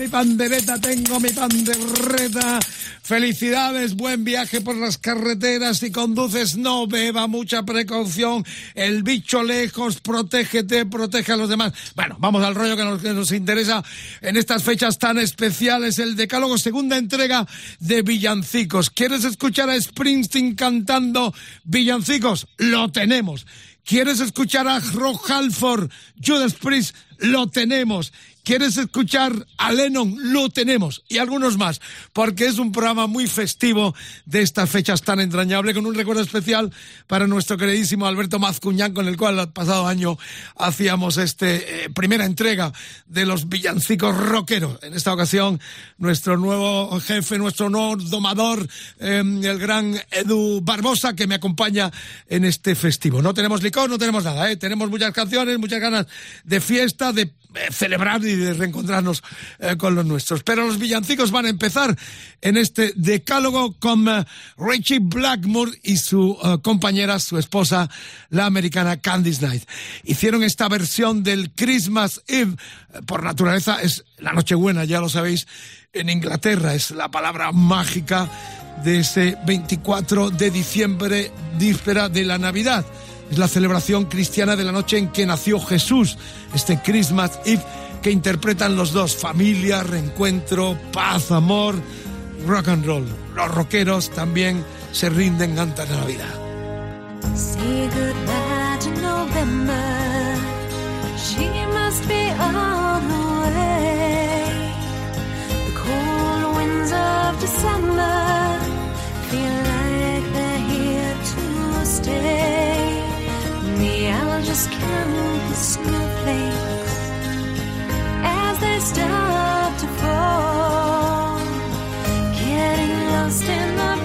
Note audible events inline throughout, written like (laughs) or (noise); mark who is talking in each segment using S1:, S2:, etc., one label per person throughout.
S1: Mi pandereta, tengo mi pandereta. Felicidades, buen viaje por las carreteras. Si conduces, no beba, mucha precaución. El bicho lejos, protégete, protege a los demás. Bueno, vamos al rollo que nos, que nos interesa en estas fechas tan especiales. El Decálogo, segunda entrega de Villancicos. ¿Quieres escuchar a Springsteen cantando Villancicos? Lo tenemos. ¿Quieres escuchar a Rock Halford, Judas Priest? Lo tenemos. ¿Quieres escuchar a Lennon? Lo tenemos. Y algunos más. Porque es un programa muy festivo de estas fechas tan entrañables, con un recuerdo especial para nuestro queridísimo Alberto Mazcuñán, con el cual el pasado año hacíamos este eh, primera entrega de los villancicos rockeros. En esta ocasión, nuestro nuevo jefe, nuestro nuevo domador, eh, el gran Edu Barbosa, que me acompaña en este festivo. No tenemos licor, no tenemos nada, ¿eh? tenemos muchas canciones, muchas ganas de fiesta, de celebrar y de reencontrarnos eh, con los nuestros. Pero los villancicos van a empezar en este decálogo con eh, Richie Blackmore y su eh, compañera, su esposa, la americana Candice Night. Hicieron esta versión del Christmas Eve. Eh, Por naturaleza es la Nochebuena, ya lo sabéis. En Inglaterra es la palabra mágica de ese 24 de diciembre, víspera de la Navidad. Es la celebración cristiana de la noche en que nació Jesús, este Christmas Eve que interpretan los dos, familia, reencuentro, paz, amor, rock and roll. Los rockeros también se rinden ante la Navidad.
S2: Just count the snowflakes as they start to fall. Getting lost in the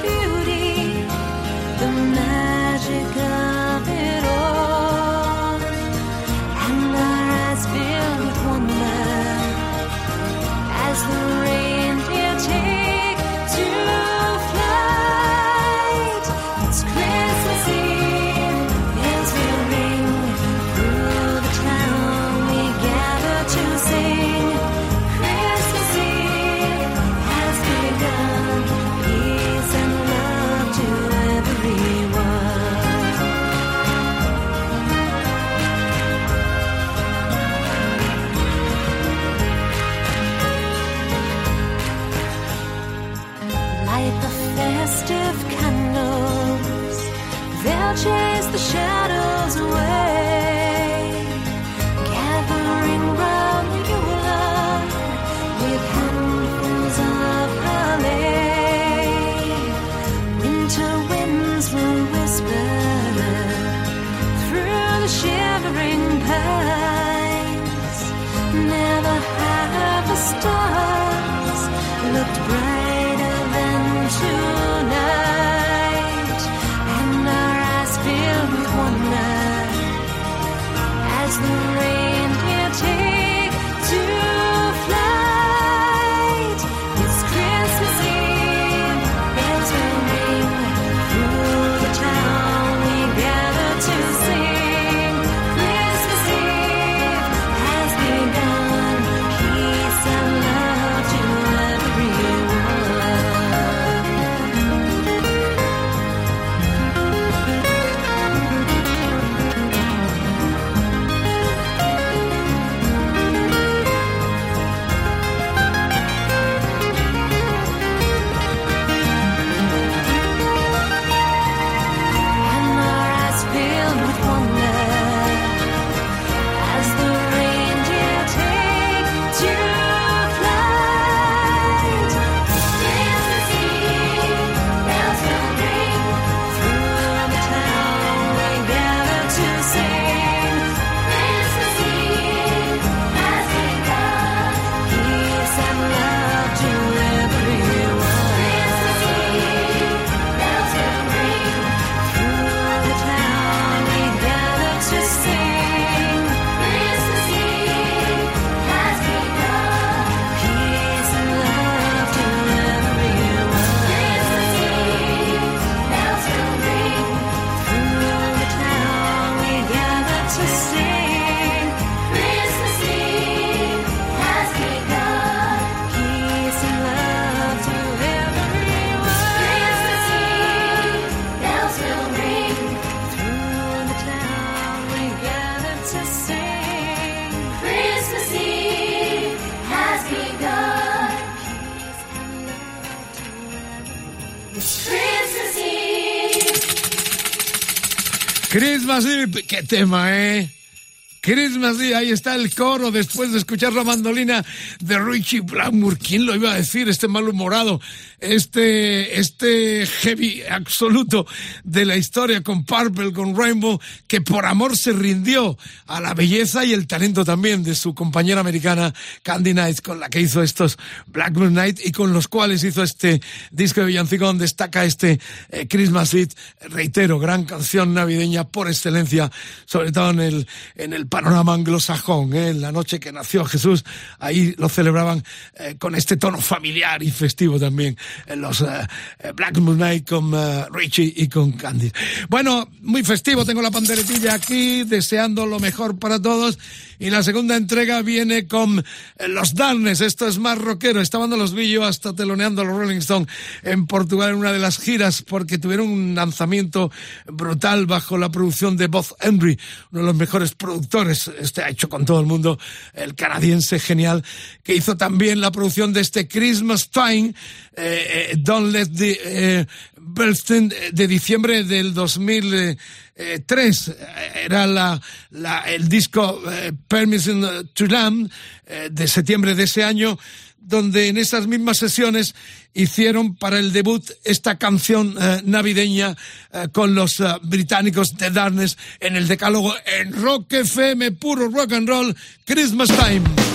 S2: Christmas Eve,
S1: qué tema, ¿eh? Christmas Eve, ahí está el coro después de escuchar la mandolina de Richie Blackmore. ¿Quién lo iba a decir? Este malhumorado, este, este heavy absoluto de la historia con Purple, con Rainbow, que por amor se rindió a la belleza y el talento también de su compañera americana Candy Knight, con la que hizo estos Blackmore Night y con los cuales hizo este disco de villancico donde destaca este eh, Christmas Eve. Reitero, gran canción navideña por excelencia, sobre todo en el, en el panorama anglosajón, ¿eh? en la noche que nació Jesús, ahí lo celebraban eh, con este tono familiar y festivo también, los eh, eh, Black Moon Night con eh, Richie y con Candy. Bueno, muy festivo, tengo la panderetilla aquí, deseando lo mejor para todos, y la segunda entrega viene con eh, los Darnes, esto es más rockero, estaban los vi yo hasta teloneando a los Rolling Stones en Portugal en una de las giras, porque tuvieron un lanzamiento brutal bajo la producción de Bob Henry, uno de los mejores productores. Este ha hecho con todo el mundo, el canadiense genial, que hizo también la producción de este Christmas Time, eh, eh, Don't Let the eh, Birthday de diciembre del 2003. Era la, el disco eh, Permission to Land eh, de septiembre de ese año donde en esas mismas sesiones hicieron para el debut esta canción eh, navideña eh, con los eh, británicos de Darkness en el decálogo en Rock FM, puro rock and roll, Christmas Time.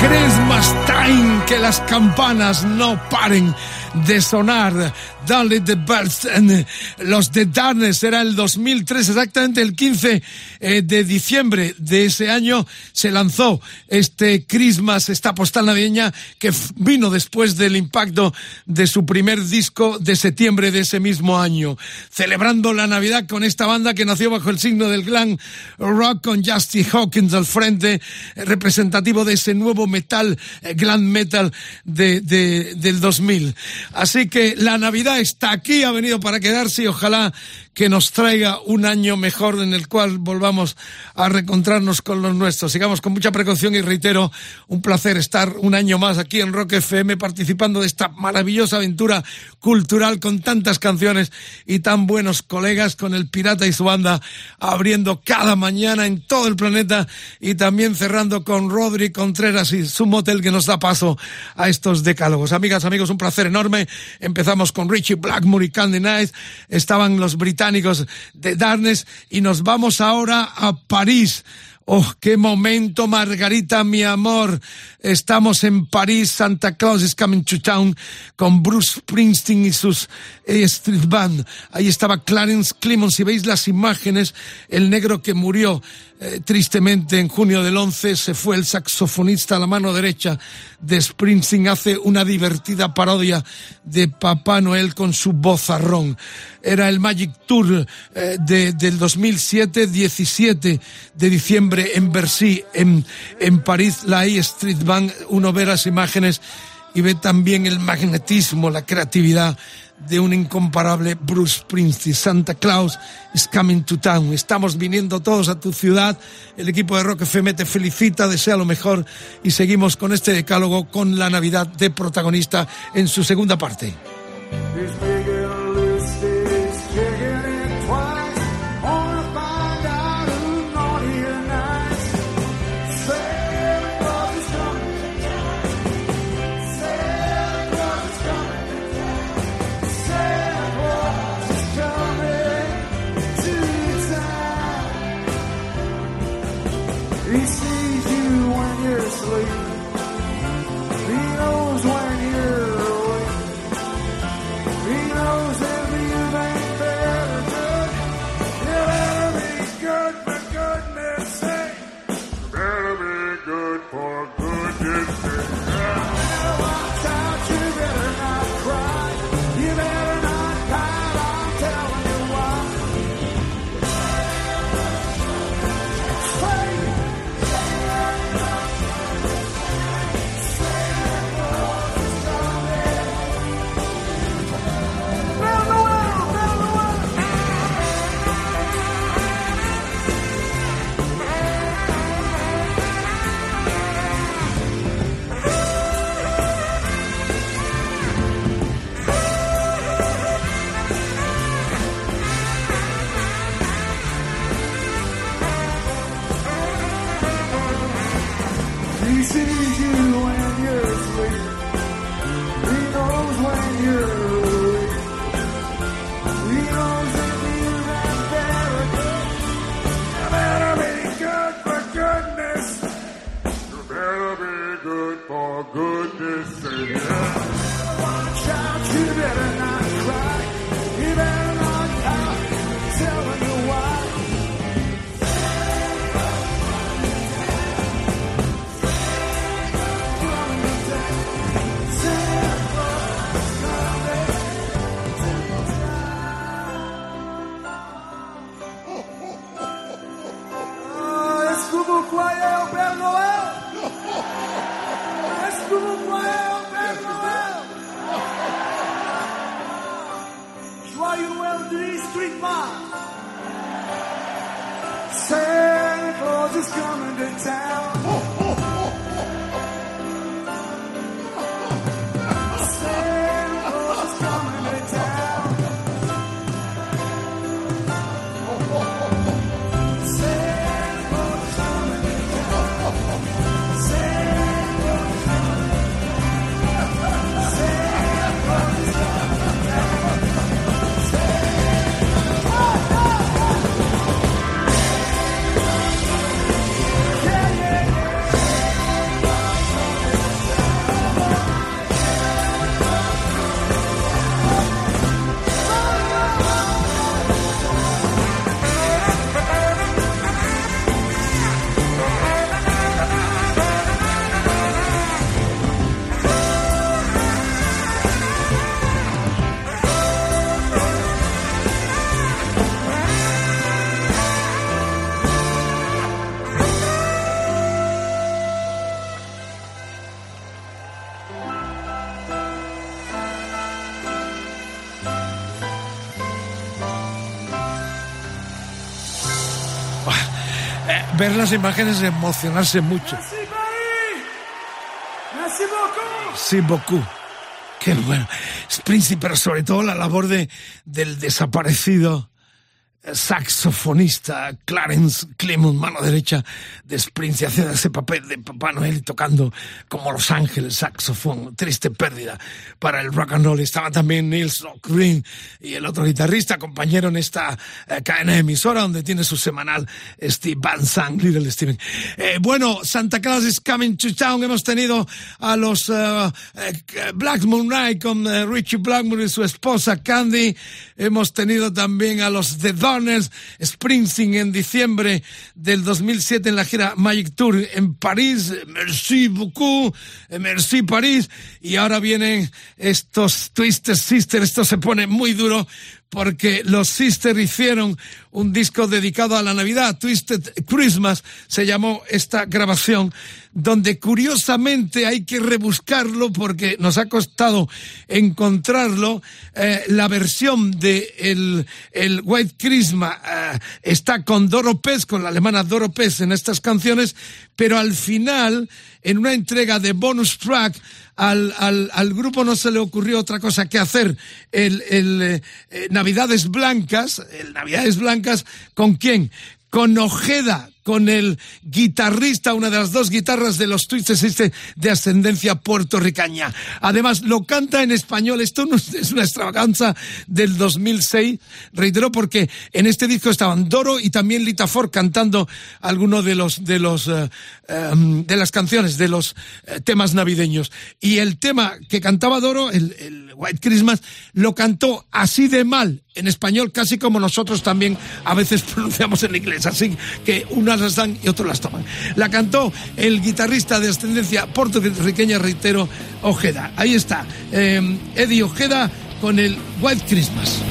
S3: Christmas Time,
S1: que las campanas no paren de sonar. Dolly the Birds, and los de Darkness, era el 2003, exactamente el 15 eh, de diciembre de ese año se lanzó este Christmas, esta postal navideña que vino después del impacto de su primer disco de septiembre de ese mismo año, celebrando la Navidad con esta banda que nació bajo el signo del glam rock con Justin Hawkins al frente, eh, representativo de ese nuevo metal, eh, glam metal de, de- del 2000. Así que la Navidad está aquí, ha venido para quedarse y ojalá que nos traiga un año mejor en el cual volvamos a reencontrarnos con los nuestros. Sigamos con mucha precaución y reitero, un placer estar un año más aquí en Rock FM participando de esta maravillosa aventura cultural con tantas canciones y tan buenos colegas con el Pirata y su banda abriendo cada mañana en todo el planeta y también cerrando con Rodri Contreras y su motel que nos da paso a estos decálogos. Amigas, amigos, un placer enorme. Empezamos con Richie Blackmore y Candy Night. Estaban los británicos de Darkness y nos vamos ahora a París. Oh, qué momento, Margarita, mi amor. Estamos en París, Santa Claus is coming to town, con Bruce Springsteen y sus eh, Street Band. Ahí estaba Clarence Clemons. Si veis las imágenes, el negro que murió eh, tristemente en junio del 11 se fue el saxofonista a la mano derecha de Springsteen. Hace una divertida parodia de Papá Noel con su vozarrón. Era el Magic Tour eh, de- del 2007, 17 de diciembre en Bercy, en, en París, la E Street Band. Uno ve las imágenes y ve también el magnetismo, la creatividad de un incomparable Bruce Springsteen. Santa Claus is coming to town. Estamos viniendo todos a tu ciudad. El equipo de Rock FM te felicita, desea lo mejor y seguimos con este decálogo con la Navidad de protagonista en su segunda parte.
S3: Santa Claus is coming to town
S1: ver las imágenes emocionarse mucho. Sí, beaucoup. Qué bueno. Springsteen, pero sobre todo la labor de, del desaparecido saxofonista Clarence Clemons, mano derecha de Springsteen, haciendo ese papel de Papá Noel tocando como Los Ángeles, saxofón, triste pérdida para el rock and roll. Estaba también Nils Green y el otro guitarrista, compañero en esta eh, cadena emisora donde tiene su semanal Steve Van Zandt, Little Steven. Eh, bueno, Santa Claus is coming to town. Hemos tenido a los uh, Black Moon Night con Richie Blackmore y su esposa Candy. Hemos tenido también a los The Donners, Springsteen en diciembre del 2007 en la gira Magic Tour en París. Merci beaucoup, merci París. Y ahora vienen estos Twisted Sisters. Esto se pone muy duro porque los Sisters hicieron un disco dedicado a la Navidad, Twisted Christmas, se llamó esta grabación, donde curiosamente hay que rebuscarlo porque nos ha costado encontrarlo. Eh, la versión de el, White Christmas eh, está con Doro Pez, con la alemana Doro Pez en estas canciones, pero al final, en una entrega de bonus track, al, al, al, grupo no se le ocurrió otra cosa que hacer el, el eh, Navidades Blancas, el Navidades Blancas, ¿con quién? Con Ojeda, con el guitarrista, una de las dos guitarras de los Twisted Sisters de ascendencia puertorriqueña. Además, lo canta en español. Esto no es una extravaganza del 2006, reitero, porque en este disco estaban Doro y también Lita Ford cantando algunos de los de los uh, um, de las canciones de los uh, temas navideños. Y el tema que cantaba Doro, el, White Christmas, lo cantó así de mal en español, casi como nosotros también a veces (laughs) pronunciamos en inglés. Así que una las dan y otros las toman. La cantó el guitarrista de ascendencia puertorriqueña, reitero, Ojeda. Ahí está, eh, Eddie Ojeda con el White Christmas.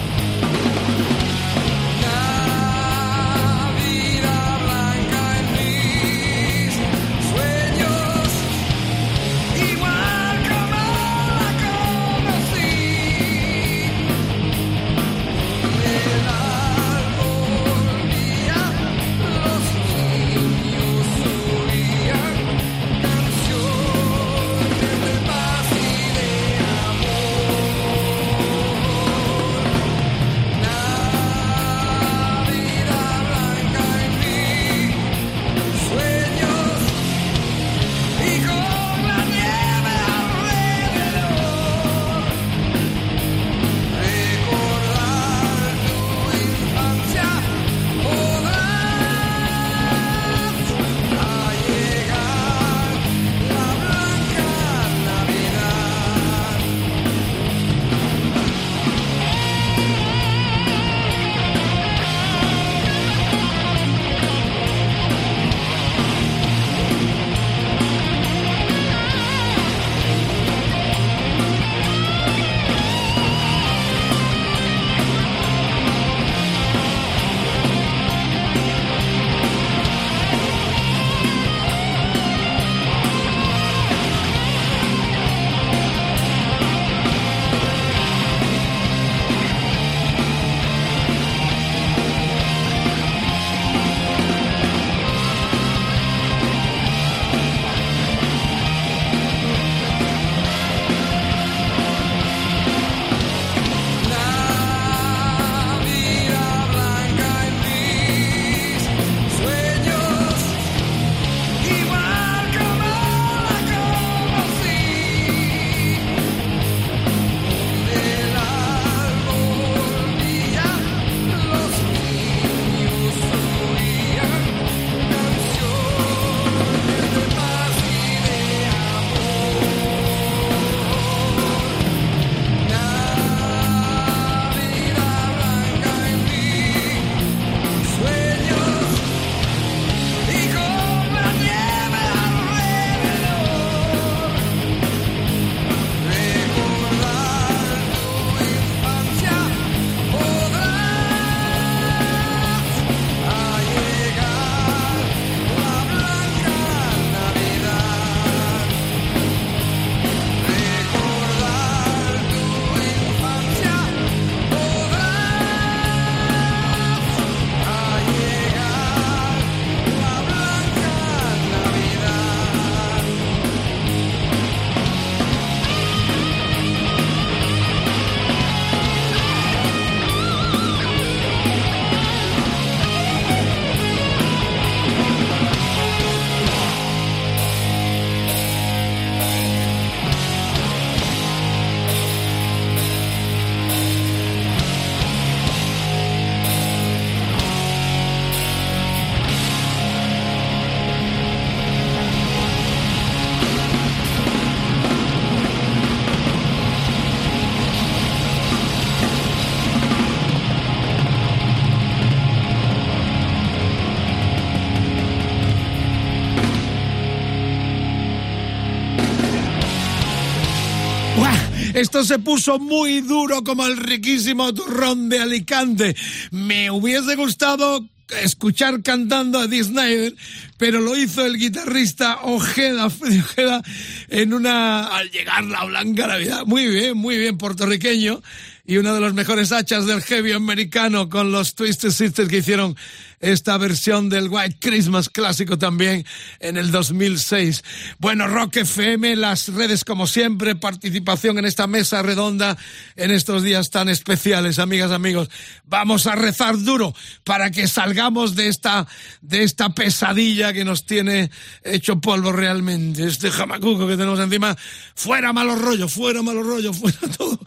S1: Esto se puso muy duro como el riquísimo turrón de Alicante. Me hubiese gustado escuchar cantando a Dee Snyder, pero lo hizo el guitarrista Ojeda, Ojeda, en una, al llegar la blanca Navidad. Muy bien, muy bien, puertorriqueño. Y uno de los mejores hachas del heavy americano con los Twisted Sisters que hicieron esta versión del White Christmas clásico también en el 2006. Bueno, Rock FM, las redes como siempre, participación en esta mesa redonda en estos días tan especiales, amigas, amigos. Vamos a rezar duro para que salgamos de esta, de esta pesadilla que nos tiene hecho polvo realmente. Este jamacuco que tenemos encima, fuera malo rollo, fuera malo rollo, (laughs) fuera todo.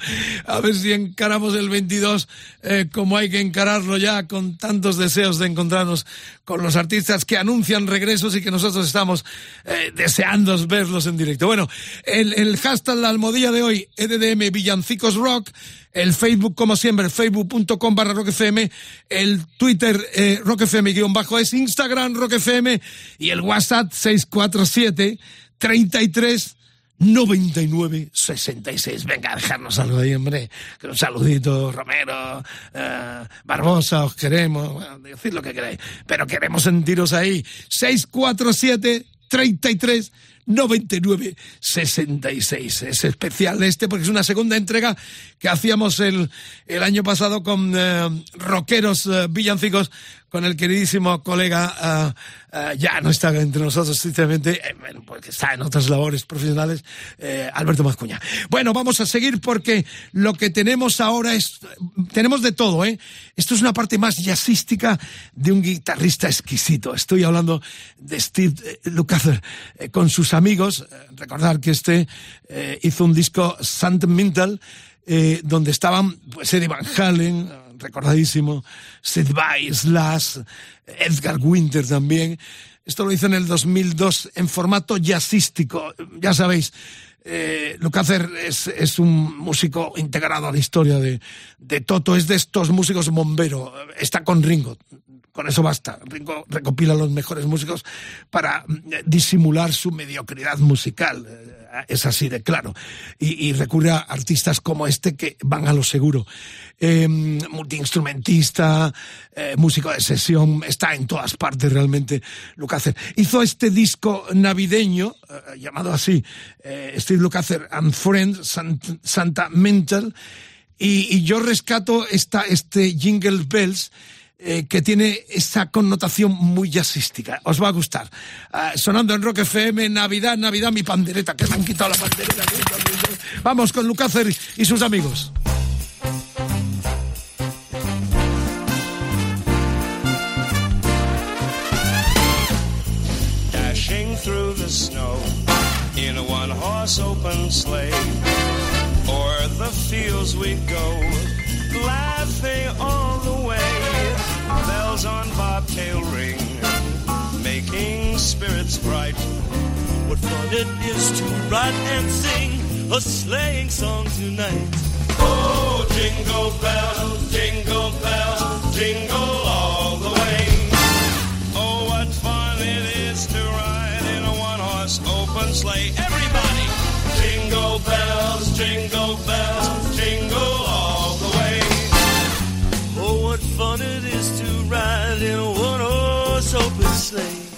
S1: A ver si encaramos el 22 eh, como hay que encararlo ya con tantos deseos de encontrarnos con los artistas que anuncian regresos y que nosotros estamos eh, deseando verlos en directo. Bueno, el, el hashtag la almohadilla de hoy, EDDM Villancicos Rock, el Facebook como siempre, facebook.com barra rockfm, el Twitter eh, rockfm guion bajo es Instagram rockfm y el WhatsApp 647 33 9966. Venga, dejarnos algo ahí, hombre. Un saludito, Romero, eh, Barbosa, os queremos. Bueno, lo que queráis. Pero queremos sentiros ahí. 647 33 99 66. Es especial este porque es una segunda entrega que hacíamos el, el año pasado con eh, rockeros eh, villancicos con el queridísimo colega, uh, uh, ya no está entre nosotros, sinceramente, eh, porque está en otras labores profesionales, eh, Alberto Mazcuña. Bueno, vamos a seguir porque lo que tenemos ahora es, tenemos de todo, ¿eh? Esto es una parte más jazzística de un guitarrista exquisito. Estoy hablando de Steve eh, Lukather eh, con sus amigos. Recordar que este hizo un disco Sentimental, eh, donde estaban pues Eddie Van Halen, recordadísimo, Sid Vai, Slash, Edgar Winter también. Esto lo hizo en el 2002 en formato jazzístico. Ya sabéis, eh, Lukather es, es, un músico integrado a la historia de, de Toto, es de estos músicos bombero, está con Ringo, con eso basta. Ringo recopila los mejores músicos para disimular su mediocridad musical. Es así de claro. Y, recurre a artistas como este que van a lo seguro. Eh, multiinstrumentista, eh, músico de sesión, está en todas partes realmente Lukather. Hizo este disco navideño, eh, llamado así, Steve Lukather and Friends, Sant Santa Mental, y, y, yo rescato esta, este Jingle Bells, eh, que tiene esa connotación muy jazzística. Os va a gustar. Uh, sonando en Rock FM, Navidad, Navidad, mi pandereta, que me han quitado la pandereta. Vamos con Lukather y sus amigos.
S4: Dashing through the snow in a one horse open sleigh, o'er the fields we go, laughing all the way bells on bobtail ring, making spirits bright.
S3: What fun it is to ride and sing a sleighing song tonight.
S4: Oh, jingle bells, jingle bells, jingle all the way. Oh, what fun it is to ride in a one-horse open sleigh. Everybody!
S3: Open sleigh.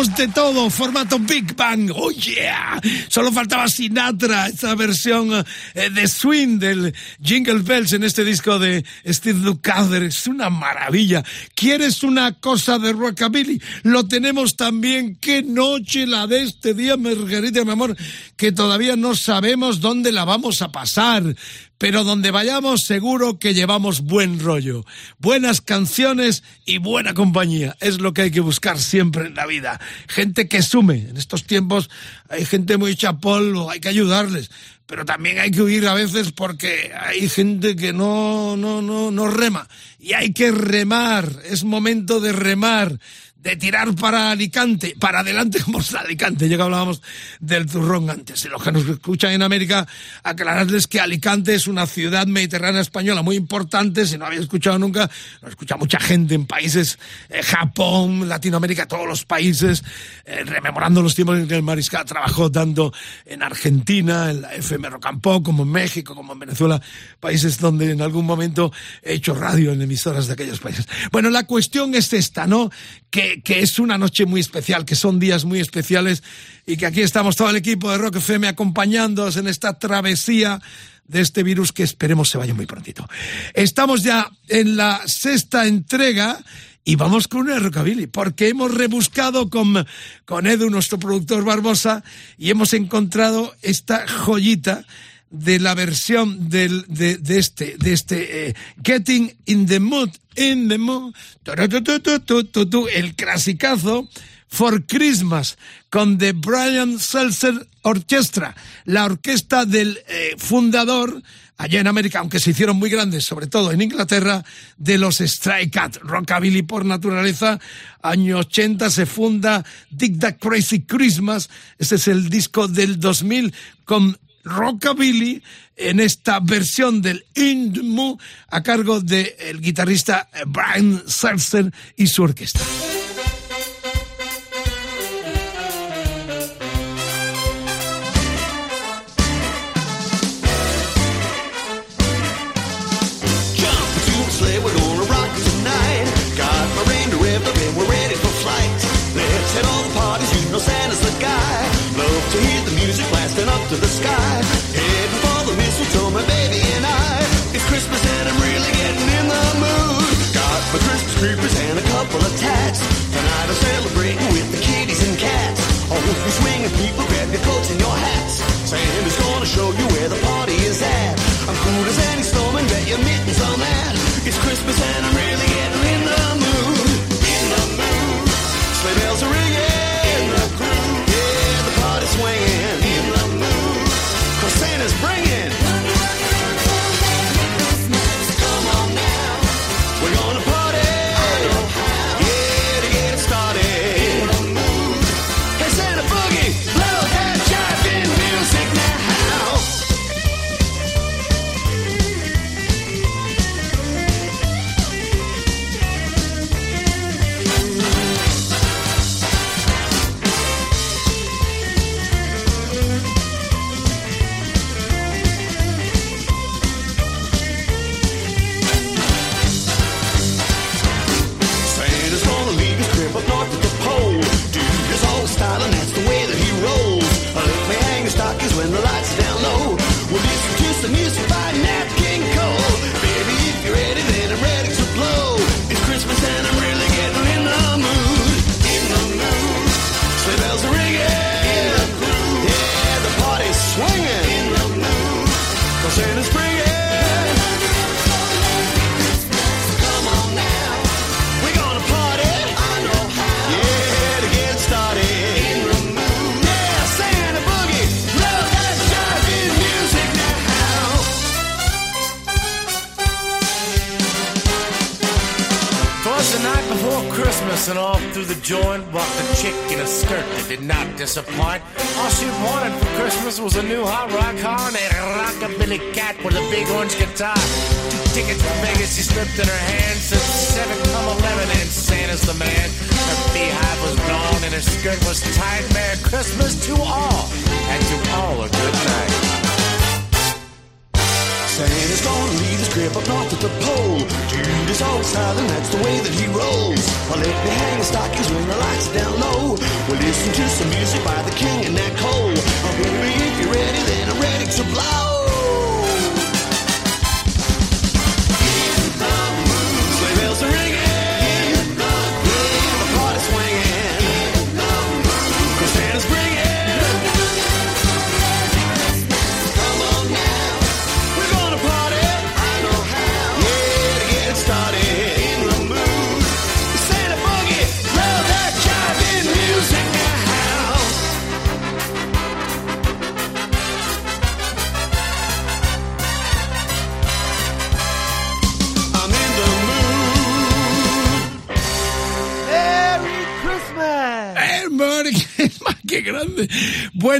S1: Hablamos de todo, formato Big Bang, oh yeah. Solo faltaba Sinatra, esta versión eh, de swing del Jingle Bells en este disco de Steve Lukather. Es una maravilla. ¿Quieres una cosa de rockabilly? Lo tenemos también. Qué noche la de este día, Margarita, mi amor, que todavía no sabemos dónde la vamos a pasar. Pero donde vayamos seguro que llevamos buen rollo, buenas canciones y buena compañía. Es lo que hay que buscar siempre en la vida. Gente que sume. En estos tiempos hay gente muy hecha polvo, hay que ayudarles. Pero también hay que huir a veces porque hay gente que no, no, no, no rema. Y hay que remar. Es momento de remar de tirar para Alicante, para adelante (laughs) como Alicante, ya que hablábamos del turrón antes. Y los que nos escuchan en América, aclararles que Alicante es una ciudad mediterránea española muy importante, si no habéis escuchado nunca, lo escucha mucha gente en países, eh, Japón, Latinoamérica, todos los países, eh, rememorando los tiempos en que el Mariscal trabajó tanto en Argentina, en la FM Rocampo, como en México, como en Venezuela, países donde en algún momento he hecho radio en emisoras de aquellos países. Bueno, la cuestión es esta, ¿no? Que que, es una noche muy especial, que son días muy especiales y que aquí estamos todo el equipo de Rock FM acompañándoos en esta travesía de este virus que esperemos se vaya muy prontito. Estamos ya en la sexta entrega y vamos con una rockabilly, porque hemos rebuscado con, con Edu, nuestro productor Barbosa, y hemos encontrado esta joyita de la versión del, de, de este, de este eh, Getting in the Mood, in the Mood, el clasicazo For Christmas con The Brian Seltzer Orchestra, la orquesta del eh, fundador allá en América, aunque se hicieron muy grandes, sobre todo en Inglaterra, de los Stray Cat, Rockabilly por naturaleza, año 80 se funda Dick That Crazy Christmas, ese es el disco del 2000 con rockabilly en esta versión del Indmu a cargo del el guitarrista Brian Seltzer y su orquesta.
S5: The guy. Love to hear the music blasting up to the sky. Heading for the mistletoe, my baby and I. It's Christmas and I'm really getting in the mood. Got my Christmas creepers and a couple of tats. Tonight I'm celebrating with the kitties and cats. All you swinging people, grab your coats and your hats. Santa's gonna show you where the party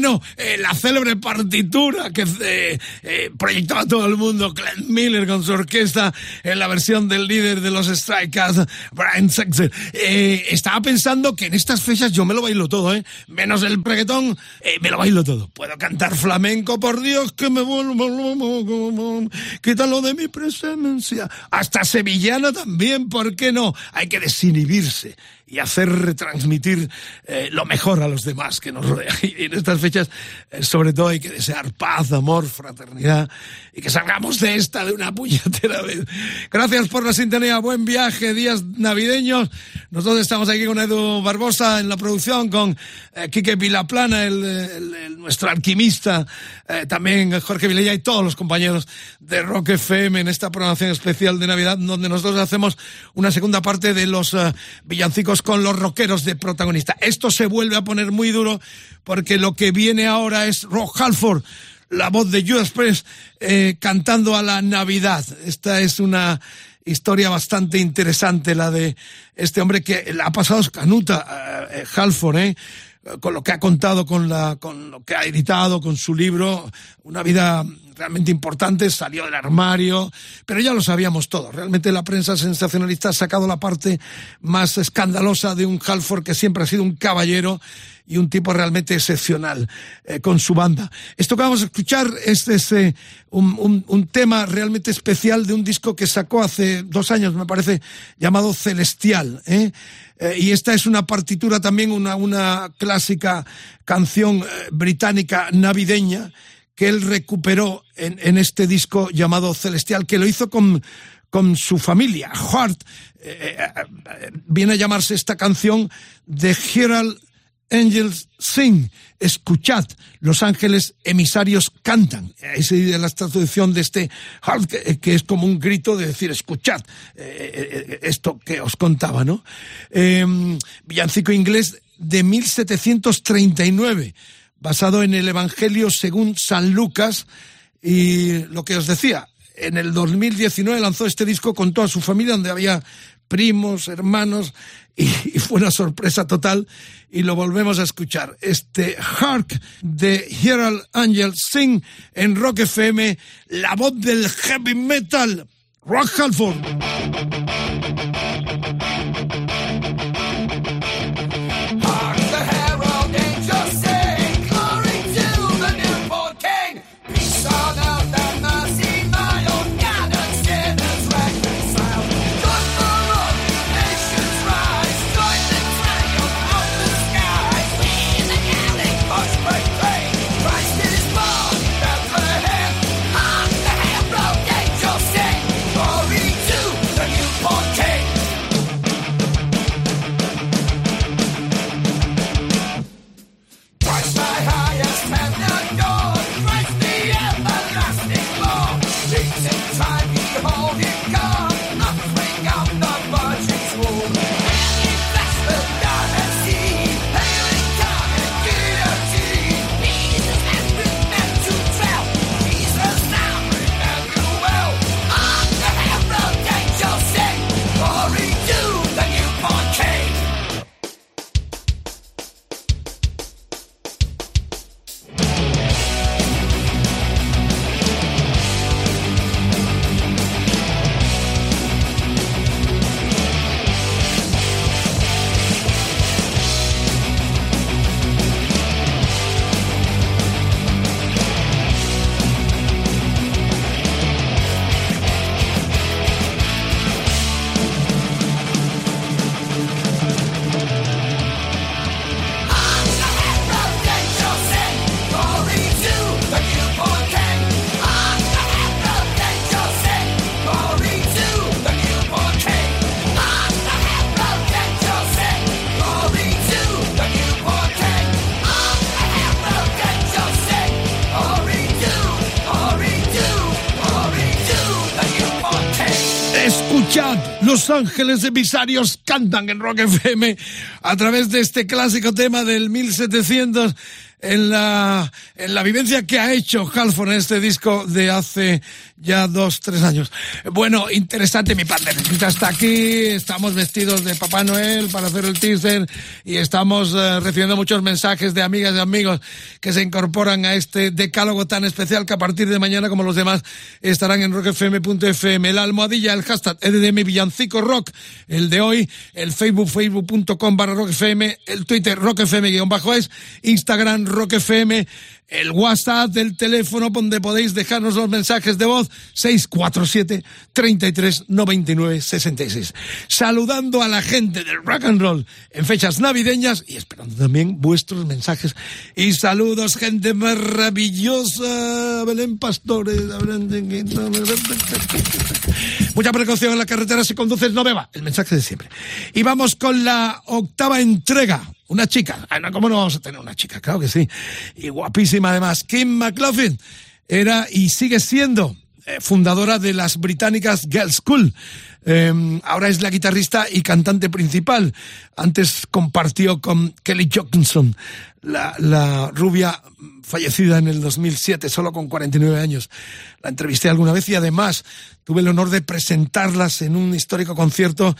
S1: Bueno, eh, la célebre partitura que eh, eh, proyectó a todo el mundo Glenn Miller con su orquesta en la versión del líder de los Strike Cats, Brian Setzer. Eh, estaba pensando que en estas fechas yo me lo bailo todo. Menos el reggaetón, me lo bailo todo. Puedo cantar flamenco, por Dios, que me vuelvo... Quítalo de mi presencia. Hasta sevillana también, ¿por qué no? Hay que desinhibirse y hacer retransmitir eh, lo mejor a los demás que nos rodean. (laughs) Y en estas fechas, eh, sobre todo, hay que desear paz, amor, fraternidad y que salgamos de esta de una puñetera (laughs) vez. Gracias por la sintonía, buen viaje, días navideños. Nosotros estamos aquí con Edu Barbosa en la producción, con eh, Quique Vilaplana, el, el- el- nuestro alquimista, eh, también Jorge Vilella y todos los compañeros de Rock FM en esta programación especial de Navidad, donde nosotros hacemos una segunda parte de los eh, con los rockeros de protagonista. Esto se vuelve a poner muy duro porque lo que viene ahora es Rock Halford, la voz de Judas Priest eh, cantando a la Navidad. Esta es una historia bastante interesante, la de este hombre que ha pasado canuta, eh, Halford, ¿eh? con lo que ha contado, con, la, con lo que ha editado, con su libro, una vida realmente importante, salió del armario, pero ya lo sabíamos todos. Realmente la prensa sensacionalista ha sacado la parte más escandalosa de un Halford que siempre ha sido un caballero y un tipo realmente excepcional eh, con su banda. Esto que vamos a escuchar es, es, un, un- un tema realmente especial de un disco que sacó hace dos años, me parece, llamado Celestial. ¿eh? Eh, y esta es una partitura también, una, una clásica canción eh, británica navideña que él recuperó en, este disco llamado Celestial, que lo hizo con, su familia. Hart eh, eh, eh, viene a llamarse esta canción The Herald Angels Sing. Escuchad, los ángeles emisarios cantan. Esa es la traducción de este Hart, que, es como un grito de decir, escuchad esto que os contaba, ¿no? Villancico inglés de 1739 basado en el Evangelio según San Lucas y lo que os decía, en el 2019 lanzó este disco con toda su familia donde había primos, hermanos y, fue una sorpresa total y lo volvemos a escuchar. Este Hark de Herald Angel Sing en Rock FM, la voz del heavy metal, Rock Halford. Los Ángeles Emisarios cantan en Rock FM a través de este clásico tema del 1700 en la, en la vivencia que ha hecho Halford en este disco de hace ya dos, tres años. Bueno, interesante, mi padre está aquí, estamos vestidos de Papá Noel para hacer el teaser y estamos eh, recibiendo muchos mensajes de amigas y amigos que se incorporan a este decálogo tan especial que a partir de mañana, como los demás, estarán en rockfm.fm. El almohadilla, el hashtag EDM Villancico Rock, el de hoy, el Facebook, facebook.com barra rockfm, el Twitter rockfm-es, Instagram rockfm, el WhatsApp del teléfono donde podéis dejarnos los mensajes de voz 647 33 99 66. Saludando a la gente del rock and roll en fechas navideñas y esperando también vuestros mensajes. Y saludos gente maravillosa. Belén Pastores mucha precaución en la carretera si conduces no beba. El mensaje de siempre. Y vamos con la octava entrega una chica. Ah, ¿Cómo no vamos a tener una chica? Claro que sí. Y guapísima además. Kim McLaughlin era y sigue siendo fundadora de las británicas Girls School. Eh, ahora es la guitarrista y cantante principal. Antes compartió con Kelly Johnson, la, la rubia fallecida en el 2007, solo con 49 años. La entrevisté alguna vez y además tuve el honor de presentarlas en un histórico concierto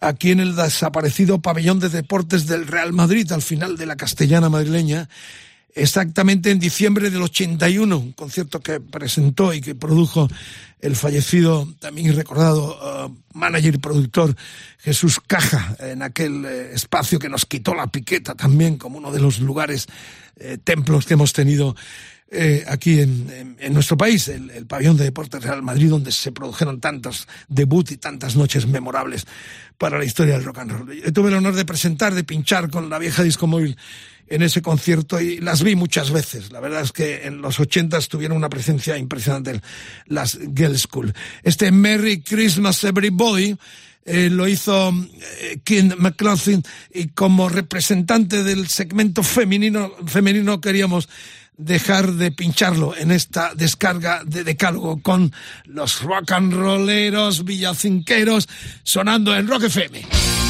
S1: aquí en el desaparecido pabellón de deportes del Real Madrid, al final de la castellana madrileña, exactamente en diciembre del 81, un concierto que presentó y que produjo el fallecido, también recordado, uh, manager y productor Jesús Caja, en aquel eh, espacio que nos quitó la piqueta también como uno de los lugares, eh, templos que hemos tenido eh, aquí en, nuestro país, el, el, pabellón de deportes Real Madrid, donde se produjeron tantos debuts y tantas noches memorables para la historia del rock and roll. Yo tuve el honor de presentar, de pinchar con la vieja disco móvil en ese concierto y las vi muchas veces. La verdad es que en los ochentas tuvieron una presencia impresionante las Girl School. Este Merry Christmas Everybody eh, lo hizo eh, Kim McLaughlin y como representante del segmento femenino, femenino queríamos dejar de pincharlo en esta descarga de decálogo con los rock and rolleros villacinqueros sonando en Rock FM.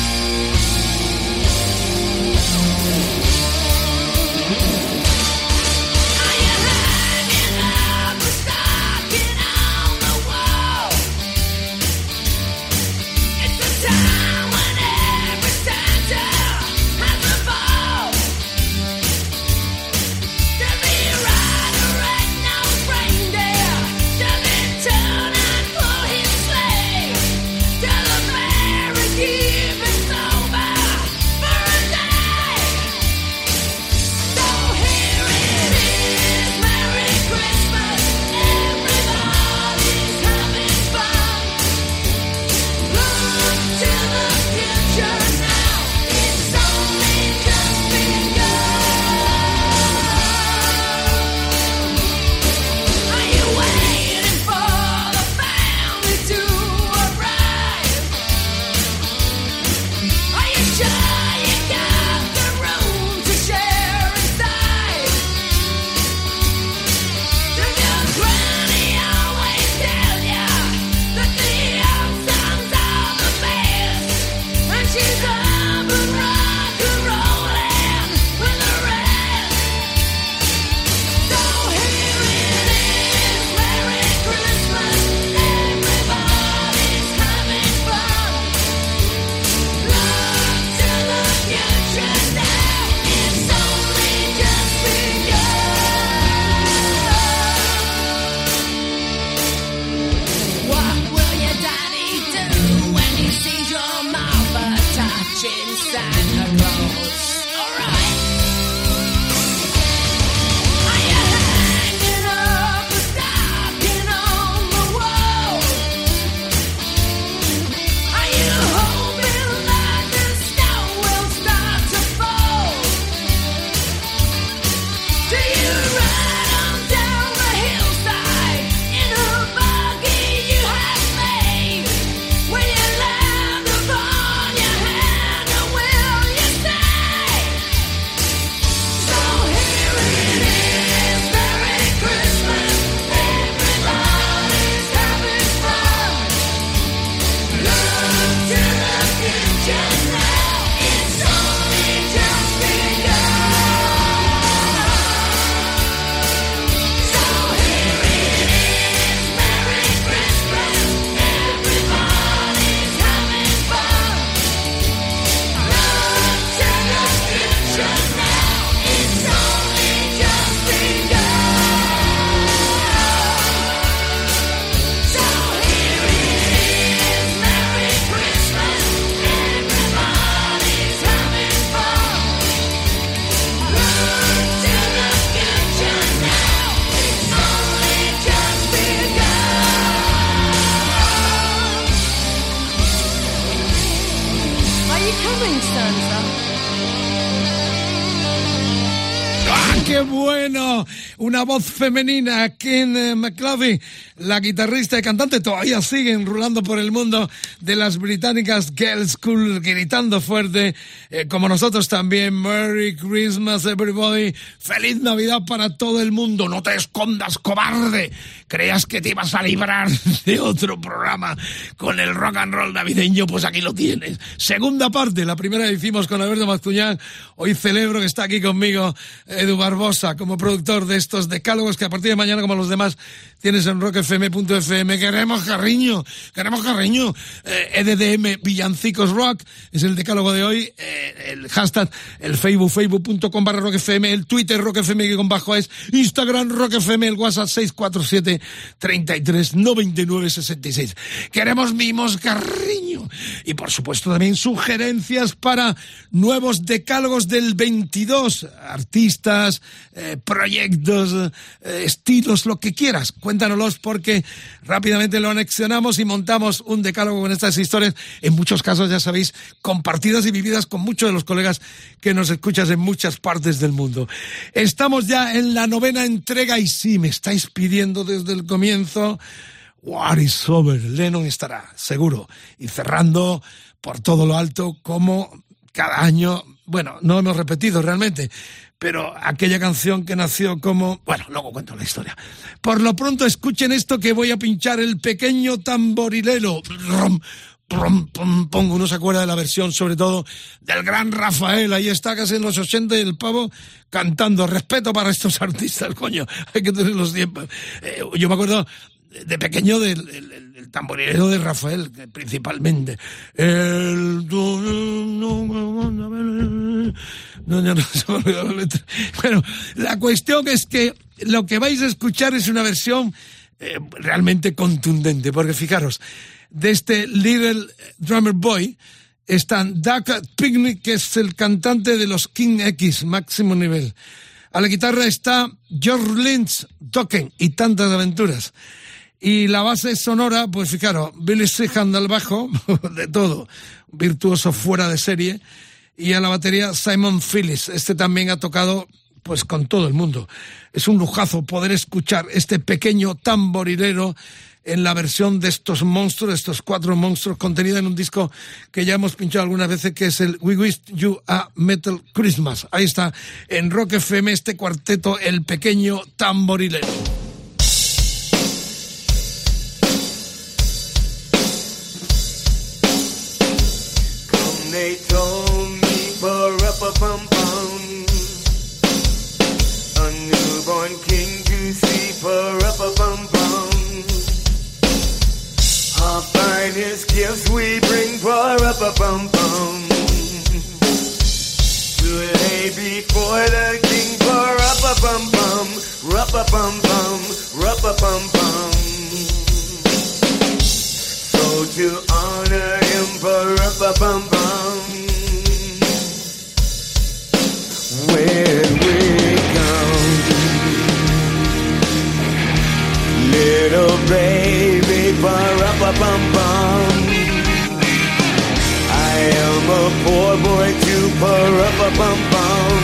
S1: Qué bueno! Una voz femenina, Ken eh, McLaughlin, la guitarrista y cantante, todavía siguen rulando por el mundo de las británicas Girls School, gritando fuerte, eh, como nosotros también. Merry Christmas, everybody. Feliz Navidad para todo el mundo. No te escondas, cobarde. Creías que te ibas a librar (laughs) de otro programa con el rock and roll navideño, pues aquí lo tienes. Segunda parte, la primera la hicimos con Alberto Maztuñán. Hoy celebro que está aquí conmigo Edu como productor de estos decálogos que a partir de mañana, como los demás, tienes en rockfm.fm. Queremos cariño, queremos cariño. Eh, EDDM Villancicos Rock es el decálogo de hoy. Eh, el hashtag, el Facebook, facebook.com barra rockfm, el Twitter rockfm que con bajo es, Instagram rockfm, el WhatsApp 647 33 99 66. Queremos mimos, cariño. Y por supuesto también sugerencias para nuevos decálogos del 22. Artistas, eh, proyectos, eh, estilos, lo que quieras. Cuéntanoslos porque rápidamente lo anexionamos y montamos un decálogo con estas historias. En muchos casos, ya sabéis, compartidas y vividas con muchos de los colegas que nos escuchas en muchas partes del mundo. Estamos ya en la novena entrega y sí, me estáis pidiendo desde el comienzo. War is over. Lennon estará, seguro. Y cerrando por todo lo alto, como cada año, bueno, no hemos repetido realmente, pero aquella canción que nació como... Bueno, luego cuento la historia. Por lo pronto escuchen esto que voy a pinchar, el pequeño tamborilero. Rom. Uno se acuerda de la versión, sobre todo, del gran Rafael. Ahí está casi en los 80 y el pavo cantando. Respeto para estos (laughs) artistas, coño. Hay que tener los tiempos. Eh, yo me acuerdo de pequeño del el, tamborilero de Rafael, principalmente. El... Bueno, la cuestión es que lo que vais a escuchar es una versión eh, realmente contundente, porque fijaros, de este Little Drummer Boy están Doug Picnic, que es el cantante de los King X, máximo nivel. A la guitarra está George Lynch, Token y tantas aventuras. Y la base sonora, pues fijaros, Billy Sheehan al bajo, (laughs) de todo, virtuoso fuera de serie. Y a la batería Simon Phillips, este también ha tocado pues con todo el mundo. Es un lujazo poder escuchar este pequeño tamborilero en la versión de estos monstruos, estos cuatro monstruos, contenida en un disco que ya hemos pinchado algunas veces, que es el We Wish You a Metal Christmas. Ahí está, en Rock FM, este cuarteto, el pequeño tamborilero.
S5: Bum bum. To lay before the king for up a bum bum. Rup a bum bum. Rup a bum bum. So to honor him for up a bum bum. When we come, little baby for up a bum bum. Poor boy too for up a bum bum.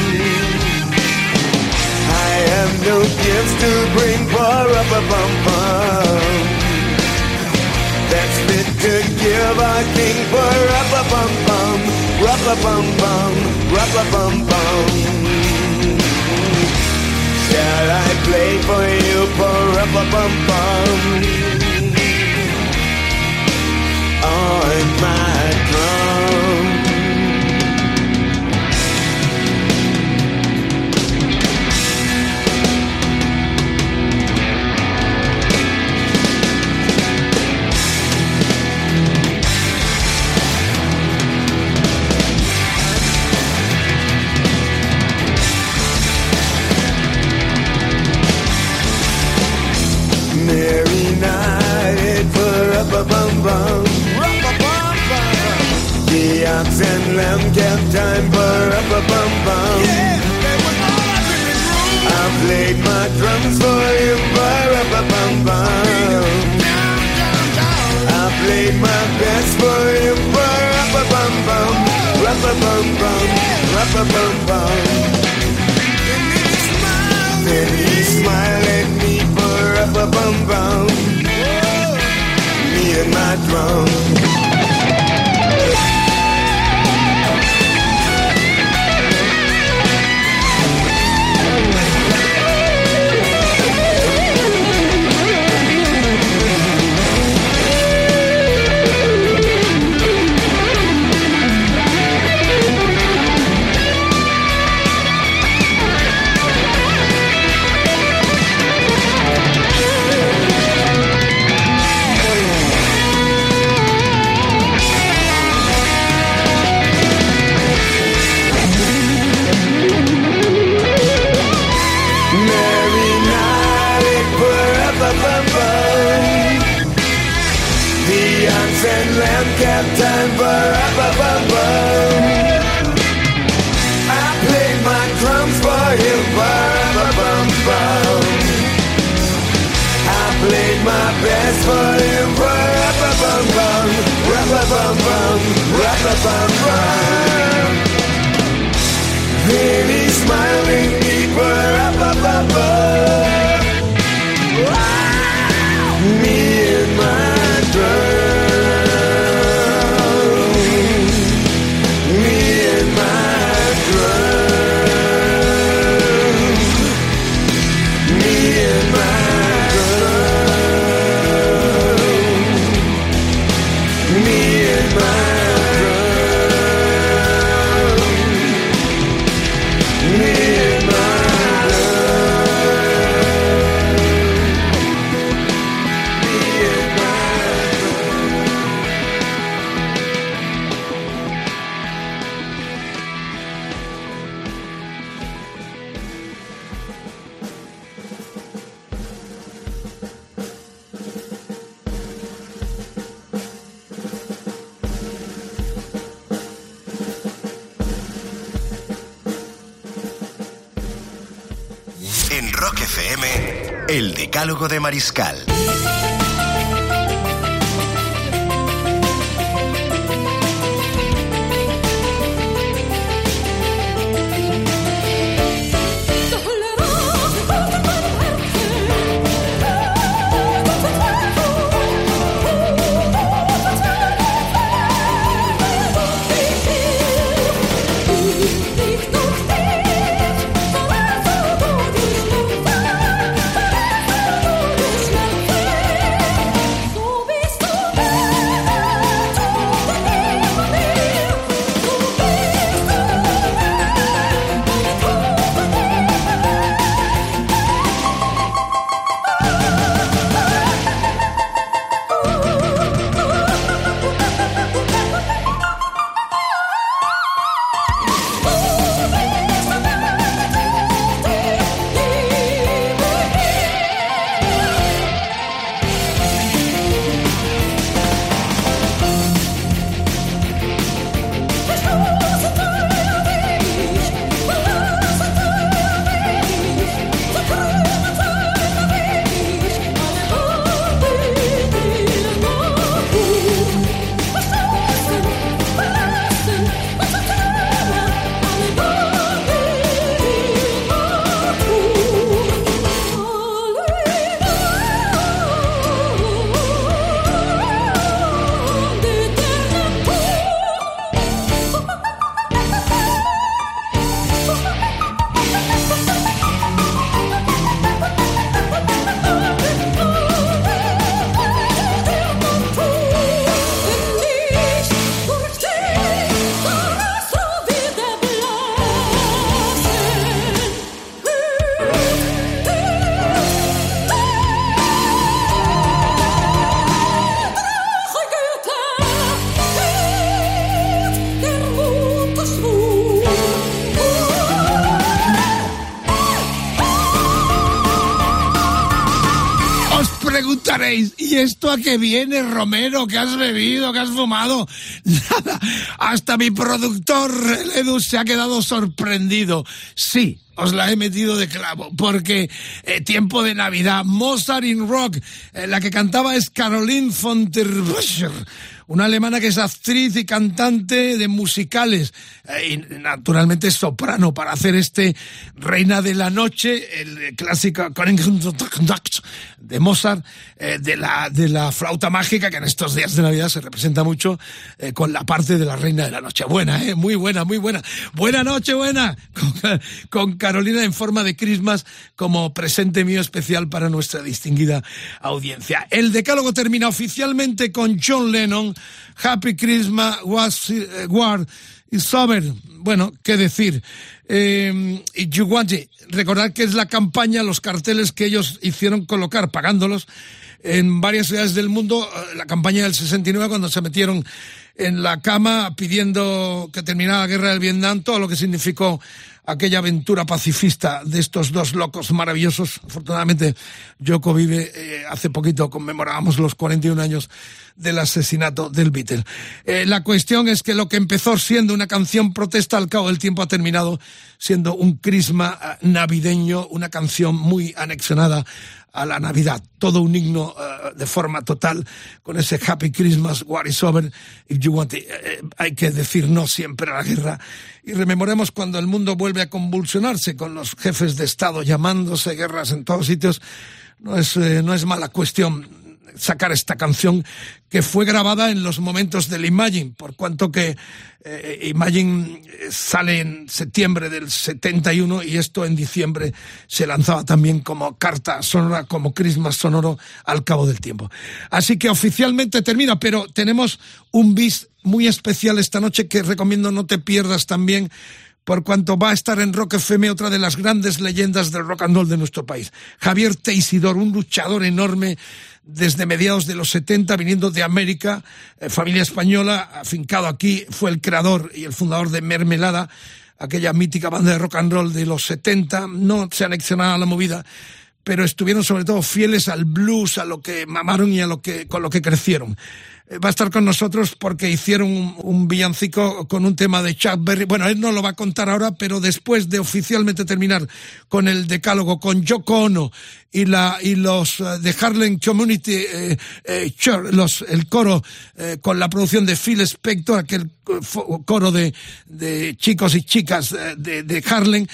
S5: I have no gifts to bring for up a bum bum that's fit to give our king for up a bum bum, rup a bum bum, rup a bum bum. Shall I play for you for up a bum bum? On my drum.
S6: De Mariscal.
S1: Esto a qué viene, Romero? ¿Qué has bebido? ¿Qué has fumado? (laughs) Nada, hasta mi productor, Edu, se ha quedado sorprendido. Sí, os la he metido de clavo, porque eh, tiempo de Navidad, Mozart in Rock, eh, la que cantaba es Caroline von der una alemana que es actriz y cantante de musicales, eh, y naturalmente soprano, para hacer este Reina de la Noche, el clásico de Mozart, eh, de, la, de la flauta mágica, que en estos días de Navidad se representa mucho eh, con la parte de la Reina de la Noche. Buena, eh, muy buena, muy buena. Buena noche, buena, (laughs) con, con Carolina en forma de Christmas como presente mío especial para nuestra distinguida audiencia. El decálogo termina oficialmente con John Lennon, Happy Christmas, was, eh, War is Sober. Bueno, qué decir. Eh, y. Recordad que es la campaña, los carteles que ellos hicieron colocar, pagándolos, en varias ciudades del mundo, eh, la campaña del 69, cuando se metieron en la cama pidiendo que terminara la guerra del Vietnam, todo lo que significó aquella aventura pacifista de estos dos locos maravillosos. Afortunadamente, Yoko vive, eh, hace poquito conmemorábamos los 41 años del asesinato del Beatle. Eh, la cuestión es que lo que empezó siendo una canción protesta al cabo del tiempo ha terminado siendo un crisma eh, navideño, una canción muy anexionada a la Navidad, todo un himno eh, de forma total con ese Happy Christmas, What is over, if you want it. Eh, hay que decir no siempre a la guerra y rememoremos cuando el mundo vuelve a convulsionarse con los jefes de Estado llamándose guerras en todos sitios. No es, eh, no es mala cuestión sacar esta canción que fue grabada en los momentos del Imagine, por cuanto que eh, Imagine sale en septiembre del 71 y esto en diciembre se lanzaba también como carta sonora, como Christmas sonoro al cabo del tiempo. Así que oficialmente termina, pero tenemos un bis muy especial esta noche que recomiendo no te pierdas también por cuanto va a estar en Rock FM otra de las grandes leyendas del rock and roll de nuestro país. Javier Teisidor, un luchador enorme desde mediados de los 70, viniendo de América, eh, familia española, afincado aquí, fue el creador y el fundador de Mermelada, aquella mítica banda de rock and roll de los 70, no se anexionaba a la movida, pero estuvieron sobre todo fieles al blues, a lo que mamaron y a lo que, con lo que crecieron. Eh, Va a estar con nosotros porque hicieron un, un villancico con un tema de Chuck Berry. Bueno, él no lo va a contar ahora, pero después de oficialmente terminar con el decálogo con Yoko Ono y la y los eh, de Harlem Community eh, eh, los el coro eh, con la producción de Phil Spector, aquel fo- coro de, de chicos y chicas eh, de, de Harlem,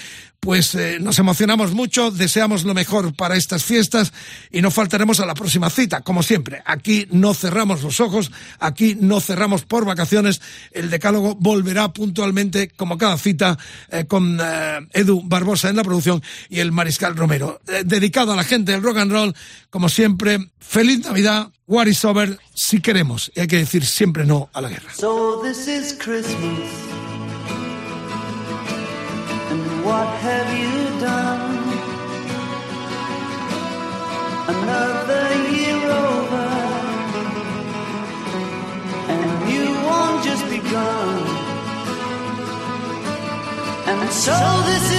S1: pues eh, nos emocionamos mucho, deseamos lo mejor para estas fiestas y no faltaremos a la próxima cita, como siempre. Aquí no cerramos los ojos, aquí no cerramos por vacaciones. El decálogo volverá puntualmente, como cada cita, eh, con eh, Edu Barbosa en la producción y el Mariscal Romero. Eh, dedicado a la gente del rock and roll, como siempre, feliz Navidad, War is over, si queremos. Y hay que decir siempre no a la guerra.
S2: So this is Christmas. Have you done? Another year over. And you won't just begun. And so this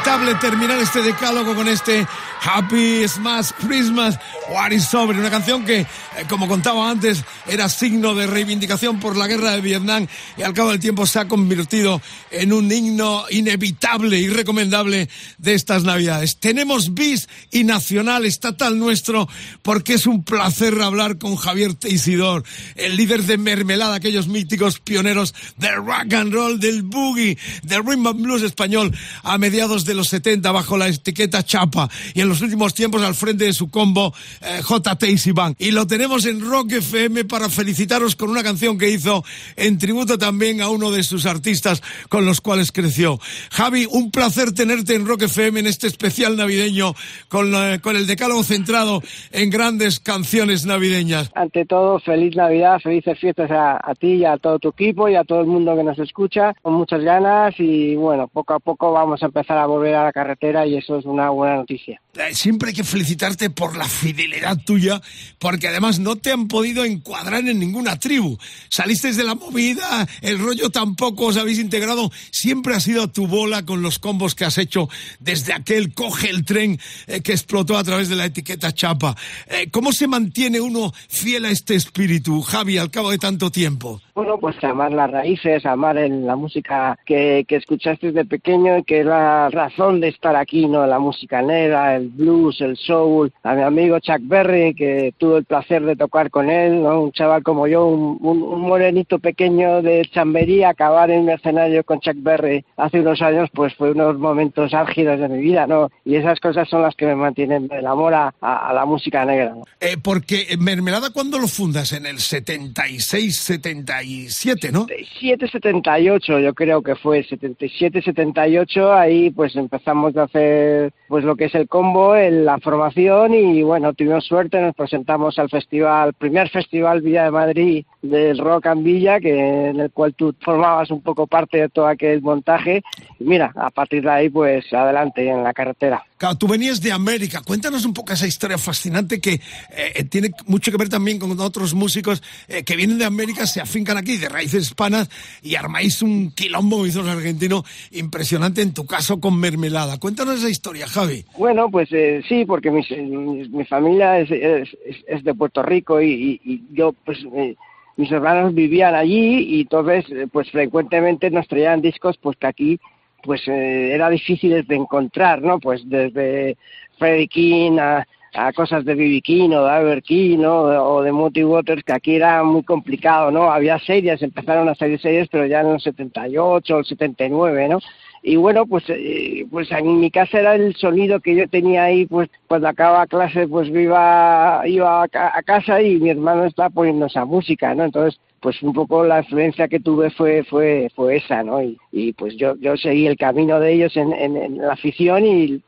S1: inevitable terminar este decálogo con este Happy Smash Christmas, What is Over, una canción que, eh, como contaba antes, era signo de reivindicación por la guerra de Vietnam y al cabo del tiempo se ha convertido en un himno inevitable y recomendable de estas Navidades. Tenemos bis y nacional estatal nuestro porque es un placer hablar con Javier Teisidor, el líder de Mermelada, aquellos míticos pioneros del rock and roll, del boogie, del rhythm and blues español a mediados de los 70 bajo la etiqueta Chapa y en los últimos tiempos al frente de su combo eh, J. Tacy Band. Y lo tenemos en Rock FM para felicitaros con una canción que hizo en tributo también a uno de sus artistas con los cuales creció. Javi, un placer tenerte en Rock FM en este especial navideño con, eh, con el decálogo centrado en grandes canciones navideñas.
S7: Ante todo, feliz Navidad, felices fiestas a, a ti y a todo tu equipo y a todo el mundo que nos escucha, con muchas ganas y bueno, poco a poco vamos a empezar a volver a la carretera y eso es una buena noticia.
S1: Eh, Siempre hay que felicitarte por la fidelidad tuya, porque además no te han podido encuadrar en ninguna tribu. Saliste de la movida, el rollo tampoco os habéis integrado. Siempre ha sido tu bola con los combos que has hecho desde aquel coge el tren eh, que explotó a través de la etiqueta chapa. Eh, ¿Cómo se mantiene uno fiel a este espíritu, Javi, al cabo de tanto tiempo?
S7: Bueno, pues amar las raíces, amar el- la música que, que escuchaste desde pequeño y que es la razón de estar aquí, ¿no? La música negra, el blues, el soul. A mi amigo Chuck Berry, que tuve el placer de tocar con él, ¿no? Un chaval como yo, un, un- un morenito pequeño de Chamberí, acabar en un escenario con Chuck Berry hace unos años, pues fue unos momentos álgidos de mi vida, ¿no? Y esas cosas son las que me mantienen el amor a, a- a la música negra. ¿no?
S1: Eh, porque eh, Mermelada, ¿cuándo lo fundas? En el 76, 77, ¿no?
S7: 77-78 yo creo que fue 77-78 ahí pues empezamos a hacer pues lo que es el combo en la formación y bueno tuvimos suerte nos presentamos al festival primer festival Villa de Madrid del Rock and Villa que en el cual tú formabas un poco parte de todo aquel montaje. Y mira a partir de ahí pues adelante en la carretera
S1: Claro, tú venías de América. Cuéntanos un poco esa historia fascinante que eh, tiene mucho que ver también con otros músicos eh, que vienen de América, se afincan aquí de raíces hispanas y armáis un quilombo, como dicen los argentinos, impresionante en tu caso con Mermelada. Cuéntanos esa historia, Javi.
S7: Bueno, pues eh, sí, porque mis- mi, mi familia es, de Puerto Rico y, yo, pues, eh, mis hermanos vivían allí y entonces, eh, pues, frecuentemente nos traían discos, pues, que aquí, pues, eh, era difícil de encontrar, ¿no? Pues, desde Freddie King a, a cosas de B.B. King o de Albert King, ¿no? O de Moody Waters, que aquí era muy complicado, ¿no? Había series, empezaron a salir series, pero ya en los 78 o el 79, ¿no? y bueno pues eh, pues en mi casa era el sonido que yo tenía ahí pues cuando acababa clase pues iba iba a, a casa y mi hermano estaba poniendo esa música no entonces pues un poco la influencia que tuve fue fue fue esa no y, y pues yo yo seguí el camino de ellos en, en, la afición y,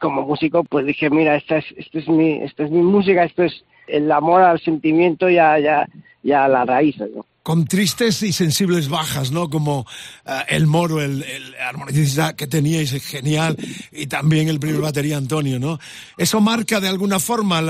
S7: como músico pues dije mira esta es esta es mi esta es mi música esto es el amor al sentimiento y a, y a- y a la raíz ¿no?
S1: Con tristes y sensibles bajas, ¿no? Como eh, el moro, el, el que teníais, es genial, y también el primer batería Antonio, ¿no? Eso marca de alguna forma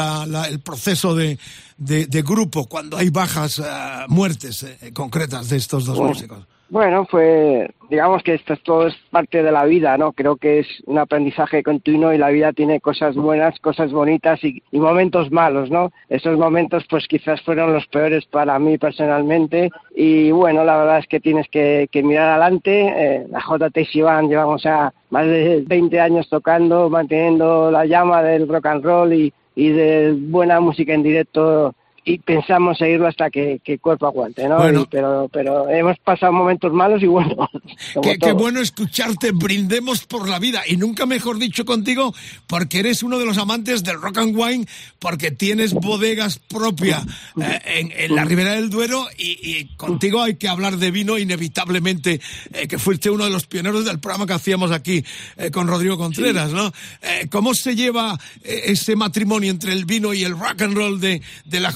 S1: el proceso de, de- de grupo cuando hay bajas, eh, muertes eh, concretas de estos dos
S7: Bueno.
S1: músicos.
S7: Bueno, fue, digamos que esto es todo es parte de la vida, ¿no? Creo que es un aprendizaje continuo y la vida tiene cosas buenas, cosas bonitas y, y momentos malos, ¿no? Esos momentos pues quizás fueron los peores para mí personalmente y bueno, la verdad es que tienes que, que mirar adelante. Eh, la JT Sivan llevamos ya más de 20 años tocando, manteniendo la llama del rock and roll y, y de buena música en directo y pensamos seguirlo hasta que, que el cuerpo aguante, ¿no?
S1: Bueno.
S7: Y- pero, pero hemos pasado momentos malos y bueno, (laughs) como
S1: Qué, bueno escucharte, brindemos por la vida. Y nunca mejor dicho contigo, porque eres uno de los amantes del rock and wine, porque tienes bodegas propias eh, en, en la Ribera del Duero y, y contigo hay que hablar de vino inevitablemente, eh, que fuiste uno de los pioneros del programa que hacíamos aquí eh, con Rodrigo Contreras, ¿no? Eh, ¿Cómo se lleva eh, ese matrimonio entre el vino y el rock and roll de, de la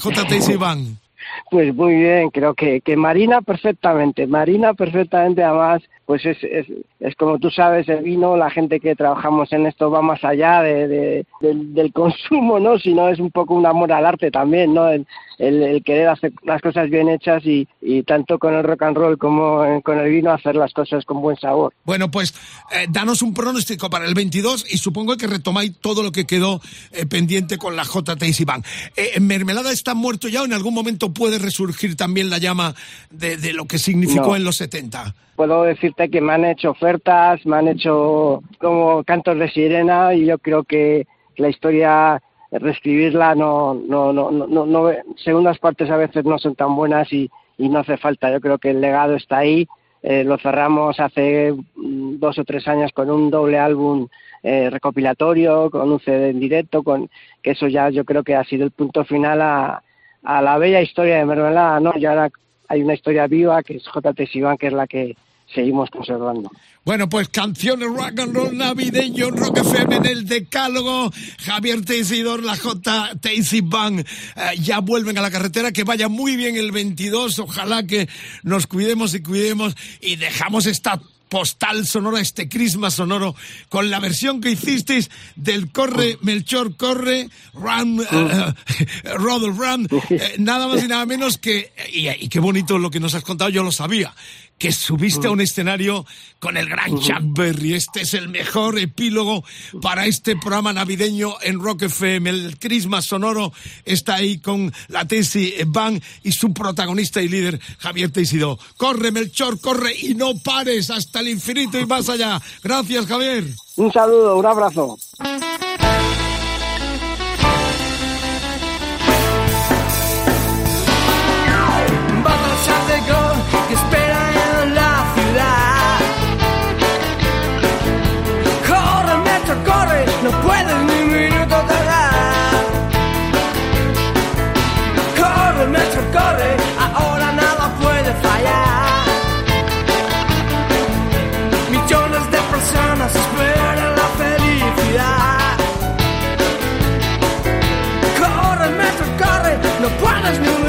S1: (laughs)
S7: Pues muy bien, creo que, que Marina perfectamente, Marina perfectamente además, pues es, es, es como tú sabes, el vino, la gente que trabajamos en esto va más allá de, de- del, del (laughs) consumo, ¿no? Sino es un poco un amor al arte también, ¿no? El, el- el querer hacer las cosas bien hechas y, y tanto con el rock and roll como eh, con el vino hacer las cosas con buen sabor.
S1: Bueno, pues eh, danos un pronóstico para el 22 y supongo que retomáis todo lo que quedó eh, pendiente con la JTC Bank. Eh, ¿Mermelada está muerto ya o en algún momento puede resurgir también la llama de, de lo que significó
S7: No.
S1: en los 70?
S7: Puedo que me han hecho ofertas, me han hecho como cantos de sirena y yo creo que la historia reescribirla no, no, no, no, no, no- segundas partes a veces no son tan buenas y, y no hace falta. Yo creo que el legado está ahí. Eh, lo cerramos hace mm, dos o tres años con un doble álbum eh, recopilatorio, con un CD en directo, con que eso ya yo creo que ha sido el punto final a, a la bella historia de Mermelada, ¿no? Y ahora hay una historia viva que es JT Sivan, que es la que seguimos conservando.
S1: Bueno, pues canciones rock and roll navideño, rock FM en el decálogo. Javier Teisidor, la J. Taisy Band, eh, ya vuelven a la carretera. Que vaya muy bien el 22. Ojalá que nos cuidemos y cuidemos y dejamos esta postal sonora, este crisma sonoro, con la versión que hicisteis del Corre, Melchor Corre, Run, eh, eh, Rodolph Run, (laughs) eh, nada más y nada menos que, y, y qué bonito lo que nos has contado, yo lo sabía, que subiste a un escenario con el gran Chuck Berry. Este es el mejor epílogo para este programa navideño en Rock FM. El crisma sonoro está ahí con la Tesi Van y su protagonista y líder, Javier Teisidó. Corre, Melchor, corre y no pares hasta el infinito y más allá. Gracias, Javier.
S7: Un saludo, un abrazo.
S3: Carlos